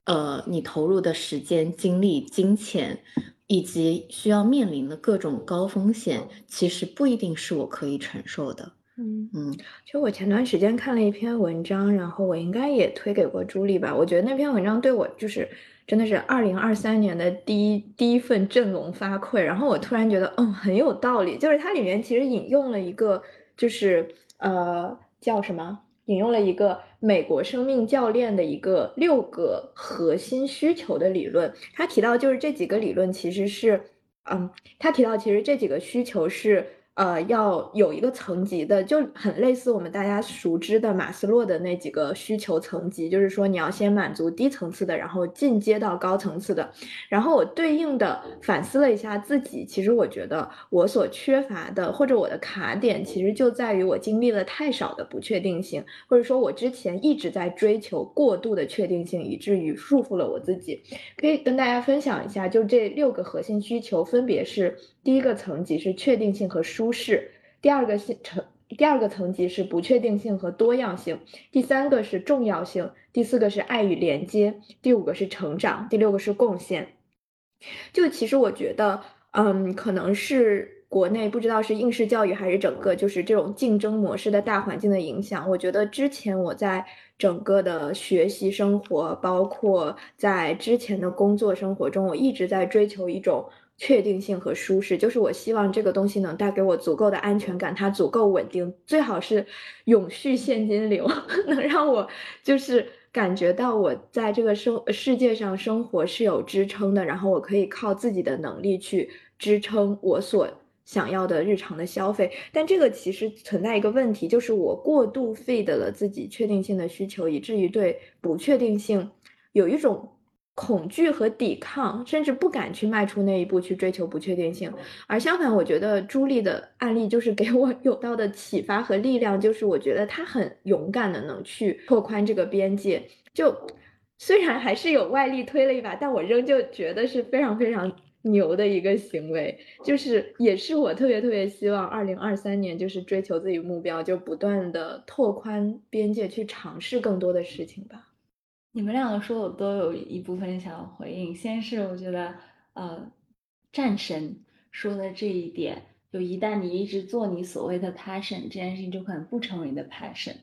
呃，你投入的时间、精力、金钱，以及需要面临的各种高风险，其实不一定是我可以承受的。嗯嗯，其实我前段时间看了一篇文章，然后我应该也推给过朱莉吧。我觉得那篇文章对我就是。真的是二零二三年的第一第一份振聋发聩，然后我突然觉得，嗯，很有道理。就是它里面其实引用了一个，就是呃叫什么？引用了一个美国生命教练的一个六个核心需求的理论。他提到就是这几个理论其实是，嗯，他提到其实这几个需求是。呃，要有一个层级的，就很类似我们大家熟知的马斯洛的那几个需求层级，就是说你要先满足低层次的，然后进阶到高层次的。然后我对应的反思了一下自己，其实我觉得我所缺乏的，或者我的卡点，其实就在于我经历了太少的不确定性，或者说我之前一直在追求过度的确定性，以至于束缚了我自己。可以跟大家分享一下，就这六个核心需求分别是。第一个层级是确定性和舒适，第二个性层第二个层级是不确定性和多样性，第三个是重要性，第四个是爱与连接，第五个是成长，第六个是贡献。就其实我觉得，嗯，可能是国内不知道是应试教育还是整个就是这种竞争模式的大环境的影响。我觉得之前我在整个的学习生活，包括在之前的工作生活中，我一直在追求一种。确定性和舒适，就是我希望这个东西能带给我足够的安全感，它足够稳定，最好是永续现金流，能让我就是感觉到我在这个生世界上生活是有支撑的，然后我可以靠自己的能力去支撑我所想要的日常的消费。但这个其实存在一个问题，就是我过度 feed 了自己确定性的需求，以至于对不确定性有一种。恐惧和抵抗，甚至不敢去迈出那一步去追求不确定性。而相反，我觉得朱莉的案例就是给我有到的启发和力量，就是我觉得她很勇敢的能去拓宽这个边界。就虽然还是有外力推了一把，但我仍旧觉得是非常非常牛的一个行为。就是也是我特别特别希望二零二三年就是追求自己目标，就不断的拓宽边界，去尝试更多的事情吧。你们两个说，我都有一部分想要回应。先是我觉得，呃，战神说的这一点，就一旦你一直做你所谓的 passion 这件事情，就可能不成为你的 passion。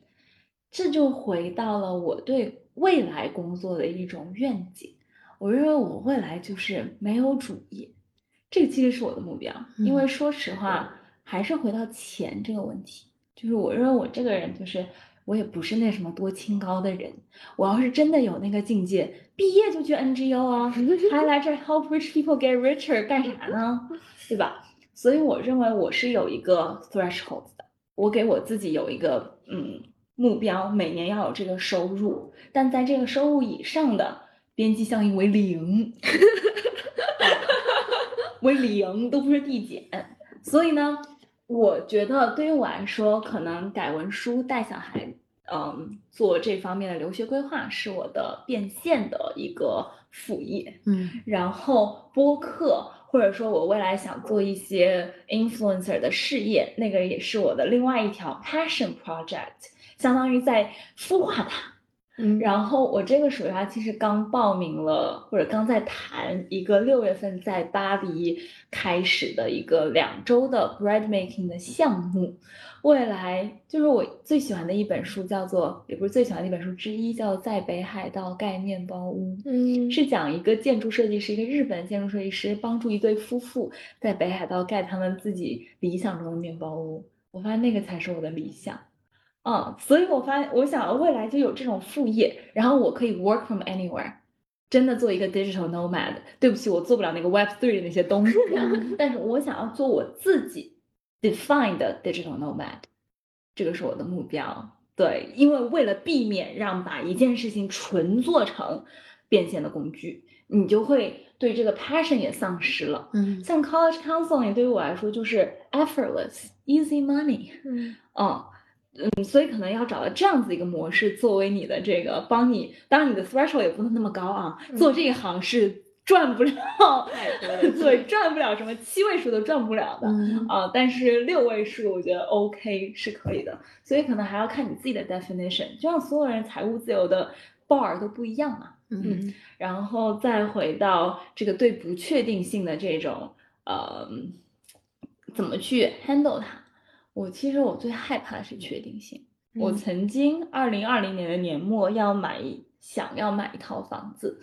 这就回到了我对未来工作的一种愿景。我认为我未来就是没有主业，这个其实是我的目标。因为说实话，还是回到钱这个问题，就是我认为我这个人就是。我也不是那什么多清高的人，我要是真的有那个境界，毕业就去 NGO 啊，还来这 help rich people get richer 干啥呢？对吧？所以我认为我是有一个 threshold 的，我给我自己有一个嗯目标，每年要有这个收入，但在这个收入以上的边际效应为零，为零都不是递减，所以呢。我觉得对于我来说，可能改文书带小孩，嗯，做这方面的留学规划是我的变现的一个副业，嗯，然后播客或者说我未来想做一些 influencer 的事业，那个也是我的另外一条 passion project，相当于在孵化它。嗯，然后我这个暑假其实刚报名了，或者刚在谈一个六月份在巴黎开始的一个两周的 bread making 的项目。未来就是我最喜欢的一本书，叫做也不是最喜欢的一本书之一，叫《在北海道盖面包屋》。嗯，是讲一个建筑设计师，一个日本建筑设计师帮助一对夫妇在北海道盖他们自己理想中的面包屋。我发现那个才是我的理想。嗯，所以我发现，我想未来就有这种副业，然后我可以 work from anywhere，真的做一个 digital nomad，对不起，我做不了那个 Web three 的那些东西 但是我想要做我自己 define 的 digital nomad，这个是我的目标。对，因为为了避免让把一件事情纯做成变现的工具，你就会对这个 passion 也丧失了。嗯。像 college counseling 对于我来说就是 effortless easy money，嗯。嗯嗯，所以可能要找到这样子一个模式作为你的这个帮你，当然你的 threshold 也不能那么高啊，做这一行是赚不了 对，赚不了什么七位数都赚不了的。嗯啊，但是六位数我觉得 OK 是可以的，所以可能还要看你自己的 definition，就像所有人财务自由的 bar 都不一样嘛。嗯然后再回到这个对不确定性的这种呃，怎么去 handle 它？我其实我最害怕的是确定性。我嗯曾经二零二零年的年末要买想要买一套房子，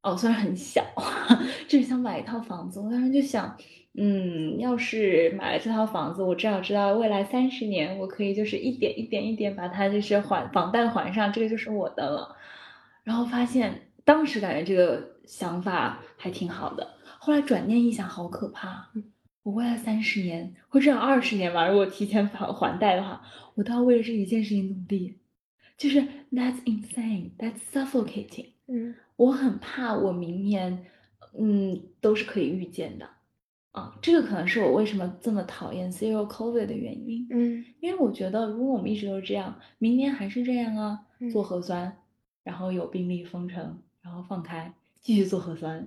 哦，虽然很小，就是想买一套房子。我当时就想，嗯，要是买了这套房子，我至少知道未来三十年，我可以就是一点一点一点把它就是还房贷还上，这个就是我的了。然后发现当时感觉这个想法还挺好的，后来转念一想，好可怕。我未来三十年或至少二十年吧，如果提前还还贷的话，我都要为了这一件事情努力，就是 that's insane, that's suffocating。嗯。我很怕我明年，嗯，都是可以预见的，啊，这个可能是我为什么这么讨厌 zero covid 的原因，嗯。因为我觉得如果我们一直都是这样，明年还是这样啊，嗯做核酸，然后有病例封城，然后放开，继续做核酸，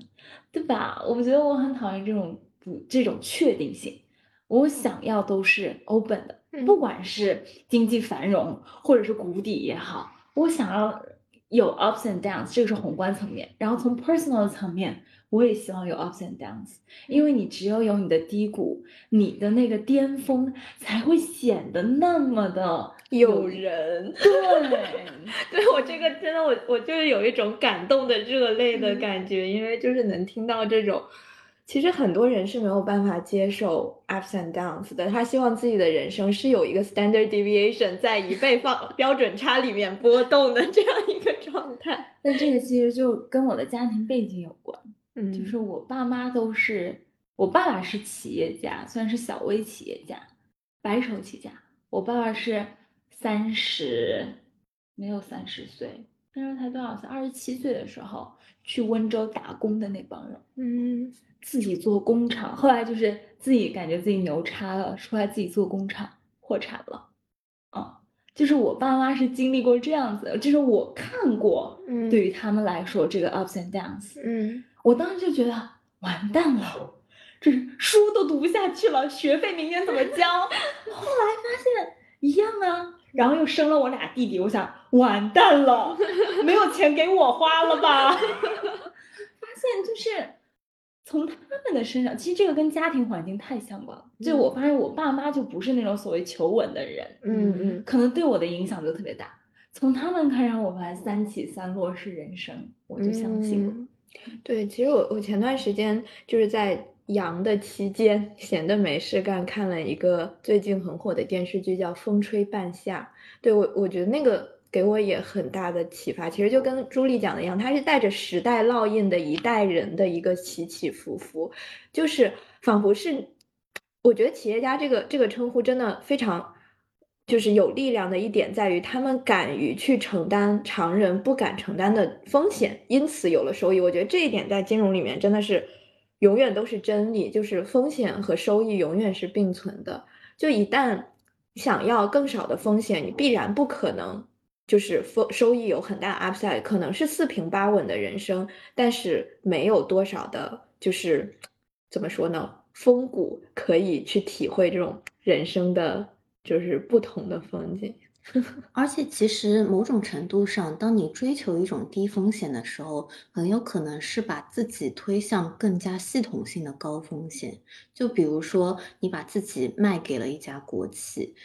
对吧？我觉得我很讨厌这种不这种确定性，我想要都是 open 的，嗯。不管是经济繁荣或者是谷底也好，我想要有 ups and downs，这个是宏观层面。然后从 personal 的层面，我也希望有 ups and downs，因为你只有有你的低谷，你的那个巅峰才会显得那么的有人。对，对我这个真的，我我就是有一种感动的热泪的感觉，因为就是能听到这种，其实很多人是没有办法接受 ups and downs 的，他希望自己的人生是有一个 standard deviation 在一倍方标准差里面波动的这样一个状态。那这个其实就跟我的家庭背景有关。嗯就是我爸妈都是，我爸爸是企业家，算是小微企业家，白手起家。我爸爸是三十，没有三十岁，那时候才多少岁？二十七岁的时候去温州打工的那帮人，嗯自己做工厂，后来就是自己感觉自己牛叉了，出来自己做工厂，破产了。啊，就是我爸妈是经历过这样子的，就是我看过，嗯对于他们来说，这个 ups and downs。嗯我当时就觉得完蛋了，这是书都读不下去了，学费明年怎么交？后来发现一样啊，然后又生了我俩弟弟，我想完蛋了，没有钱给我花了吧？发现就是从他们的身上，其实这个跟家庭环境太相关了。就我发现我爸妈就不是那种所谓求稳的人，嗯嗯可能对我的影响就特别大。从他们看上我发现三起三落是人生，我就相信了。嗯对，其实我我前段时间就是在阳的期间，闲的没事干，看了一个最近很火的电视剧，叫《风吹半夏》。对我，我觉得那个给我也很大的启发。其实就跟朱莉讲的一样，它是带着时代烙印的一代人的一个起起伏伏，就是仿佛是，我觉得企业家这个这个称呼真的非常。就是有力量的一点在于，他们敢于去承担常人不敢承担的风险，因此有了收益。我觉得这一点在金融里面真的是永远都是真理，就是风险和收益永远是并存的。就一旦想要更少的风险，你必然不可能就是风收益有很大 upside，可能是四平八稳的人生，但是没有多少的，就是怎么说呢，风骨可以去体会这种人生的。就是不同的风景，而且其实某种程度上，当你追求一种低风险的时候，很有可能是把自己推向更加系统性的高风险。就比如说，你把自己卖给了一家国企，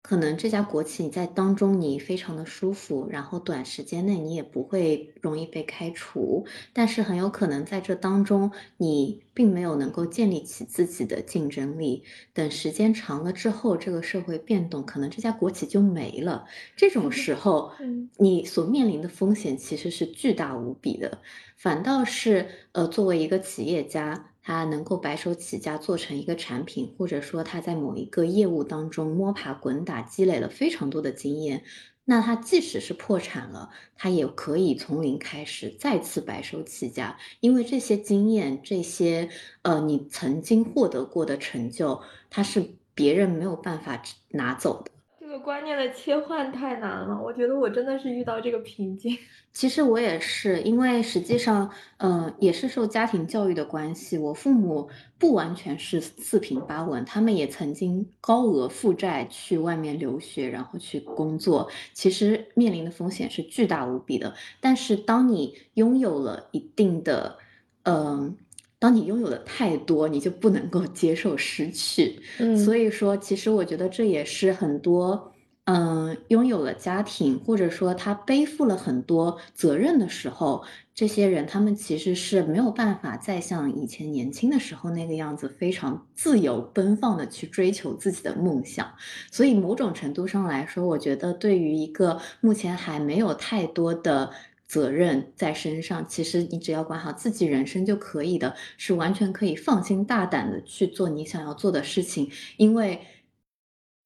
可能这家国企你在当中你非常的舒服，然后短时间内你也不会容易被开除，但是很有可能在这当中你并没有能够建立起自己的竞争力。等时间长了之后，这个社会变动，可能这家国企就没了。这种时候，你所面临的风险其实是巨大无比的。反倒是，呃，作为一个企业家，他能够白手起家做成一个产品，或者说他在某一个业务当中摸爬滚打，积累了非常多的经验，那他即使是破产了，他也可以从零开始再次白手起家，因为这些经验，这些呃你曾经获得过的成就，它是别人没有办法拿走的。观念的切换太难了，我觉得我真的是遇到这个瓶颈。其实我也是，因为实际上，嗯，也是受家庭教育的关系，我父母不完全是四平八稳，他们也曾经高额负债去外面留学，然后去工作，其实面临的风险是巨大无比的。但是当你拥有了一定的，嗯，当你拥有的太多，你就不能够接受失去。嗯，所以说，其实我觉得这也是很多。嗯，拥有了家庭，或者说他背负了很多责任的时候，这些人他们其实是没有办法再像以前年轻的时候那个样子，非常自由奔放的去追求自己的梦想。所以某种程度上来说，我觉得对于一个目前还没有太多的责任在身上，其实你只要管好自己人生就可以的，是完全可以放心大胆的去做你想要做的事情，因为。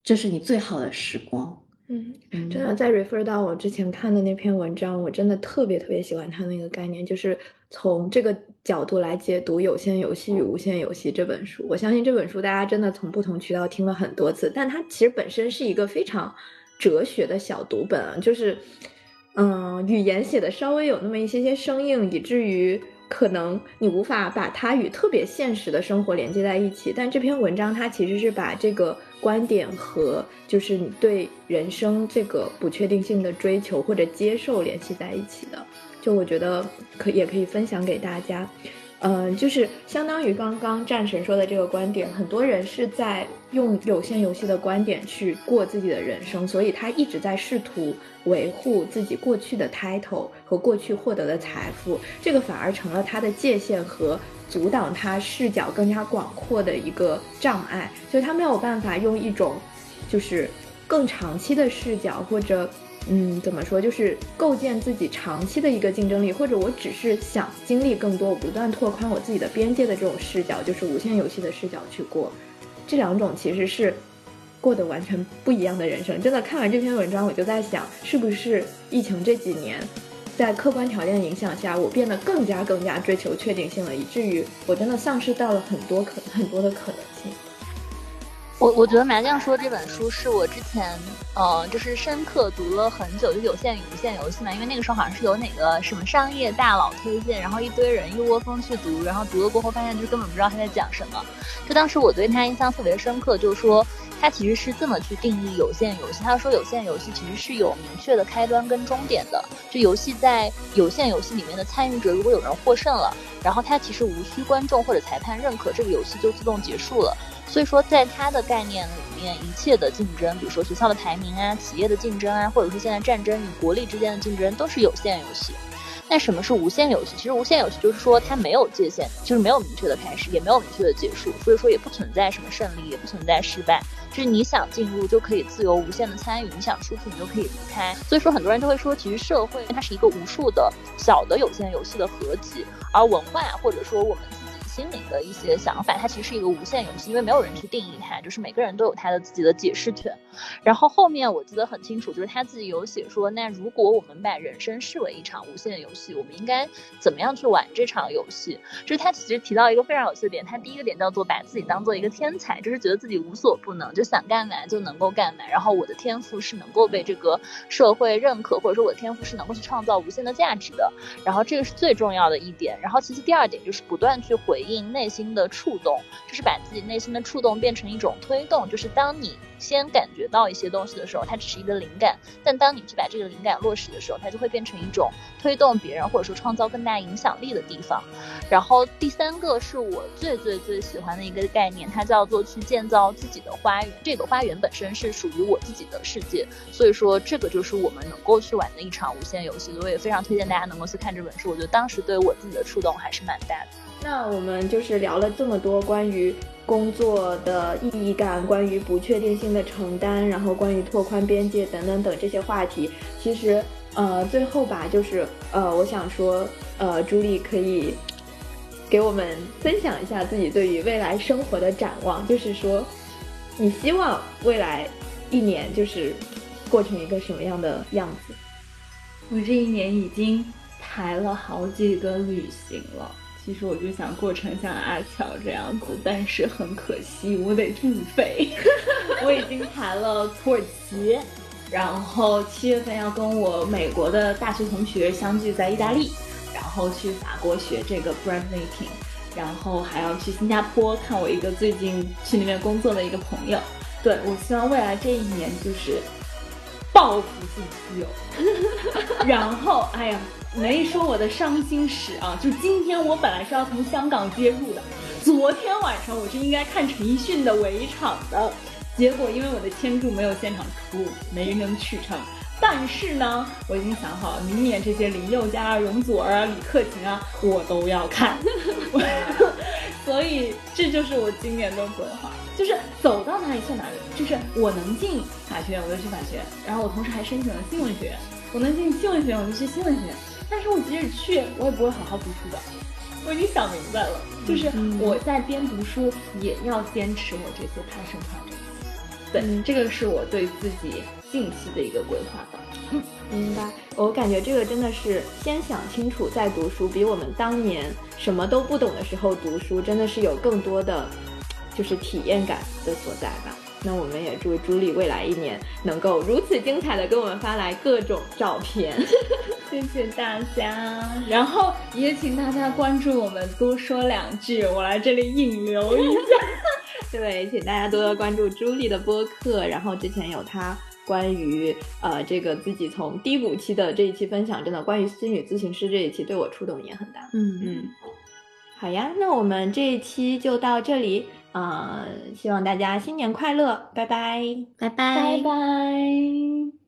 这是你最好的时光。嗯，真的在 refer 到我之前看的那篇文章，我真的特别特别喜欢他那个概念，就是从这个角度来解读《有限游戏与无限游戏》这本书。我相信这本书大家真的从不同渠道听了很多次，但它其实本身是一个非常哲学的小读本啊，就是嗯，语言写的稍微有那么一些些生硬，以至于。可能你无法把它与特别现实的生活连接在一起，但这篇文章它其实是把这个观点和就是你对人生这个不确定性的追求或者接受联系在一起的，就我觉得可也可以分享给大家。嗯，就是相当于刚刚战神说的这个观点，很多人是在用有限游戏的观点去过自己的人生，所以他一直在试图维护自己过去的 title 和过去获得的财富，这个反而成了他的界限和阻挡他视角更加广阔的一个障碍，所以他没有办法用一种就是更长期的视角或者。嗯，怎么说？就是构建自己长期的一个竞争力，或者我只是想经历更多，我不断拓宽我自己的边界的这种视角，就是无限游戏的视角去过。这两种其实是过得完全不一样的人生。真的看完这篇文章，我就在想，是不是疫情这几年，在客观条件影响下，我变得更加更加追求确定性了，以至于我真的丧失到了很多可很多的可能。我我觉得麻将说这本书是我之前，呃，就是深刻读了很久，就有限与无限游戏嘛。因为那个时候好像是有哪个什么商业大佬推荐，然后一堆人一窝蜂去读，然后读了过后发现就根本不知道他在讲什么。就当时我对他印象特别深刻，就是说他其实是这么去定义有限游戏。他说有限游戏其实是有明确的开端跟终点的。就游戏在有限游戏里面的参与者，如果有人获胜了，然后他其实无需观众或者裁判认可，这个游戏就自动结束了。所以说，在他的概念里面，一切的竞争，比如说学校的排名啊、企业的竞争啊，或者说现在战争与国力之间的竞争，都是有限游戏。那什么是无限游戏？其实无限游戏就是说它没有界限，就是没有明确的开始，也没有明确的结束，所以说也不存在什么胜利，也不存在失败，就是你想进入就可以自由无限的参与，你想出去你就可以离开。所以说很多人都会说，其实社会它是一个无数的小的有限游戏的合集，而文化或者说我们。心里的一些想法，它其实是一个无限游戏，因为没有人去定义它，就是每个人都有他的自己的解释权。然后后面我记得很清楚，就是他自己有写说，那如果我们把人生视为一场无限游戏，我们应该怎么样去玩这场游戏？就是他其实提到一个非常有趣的点，他第一个点叫做把自己当做一个天才，就是觉得自己无所不能，就想干嘛就能够干嘛。然后我的天赋是能够被这个社会认可，或者说我的天赋是能够去创造无限的价值的。然后这个是最重要的一点。然后其次第二点就是不断去回。回应内心的触动，就是把自己内心的触动变成一种推动。就是当你先感觉到一些东西的时候，它只是一个灵感；但当你去把这个灵感落实的时候，它就会变成一种推动别人或者说创造更大影响力的地方。然后第三个是我最最最喜欢的一个概念，它叫做去建造自己的花园。这个花园本身是属于我自己的世界，所以说这个就是我们能够去玩的一场无限游戏。我也非常推荐大家能够去看这本书，我觉得当时对我自己的触动还是蛮大的。那我们就是聊了这么多关于工作的意义感，关于不确定性的承担，然后关于拓宽边界等等等这些话题。其实，呃，最后吧，就是呃，我想说，呃，朱莉可以给我们分享一下自己对于未来生活的展望，就是说，你希望未来一年就是过成一个什么样的样子？我这一年已经排了好几个旅行了。其实我就想过成像阿乔这样子，但是很可惜，我得自费。我已经排了土耳其，然后七月份要跟我美国的大学同学相聚在意大利，然后去法国学这个 brand making，然后还要去新加坡看我一个最近去那边工作的一个朋友。对我希望未来这一年就是报复性自由，然后哎呀。没说我的伤心史啊！就今天我本来是要从香港接入的，昨天晚上我是应该看陈奕迅的围场的，结果因为我的签注没有现场出，没能去成。但是呢，我已经想好了，明年这些林宥嘉啊、容祖儿啊、李克勤啊，我都要看。所以这就是我今年的规划，就是走到哪里算哪里。就是我能进法学院，我就去法学院；然后我同时还申请了新闻学院，我能进新闻学院，我就去新闻学院。但是我即使去，我也不会好好读书的。我已经想明白了，就是我在边读书，也要坚持我这些 passion project。对，这个是我对自己近期的一个规划吧。嗯，明白。我感觉这个真的是先想清楚再读书，比我们当年什么都不懂的时候读书，真的是有更多的就是体验感的所在吧。那我们也祝朱莉未来一年能够如此精彩的给我们发来各种照片，谢谢大家。然后也请大家关注我们，多说两句，我来这里引流一下。对，请大家多多关注朱莉的播客。然后之前有她关于呃这个自己从低谷期的这一期分享，真的关于心理咨询师这一期对我触动也很大。嗯嗯，好呀，那我们这一期就到这里。啊，希望大家新年快乐，拜拜，拜拜，拜拜。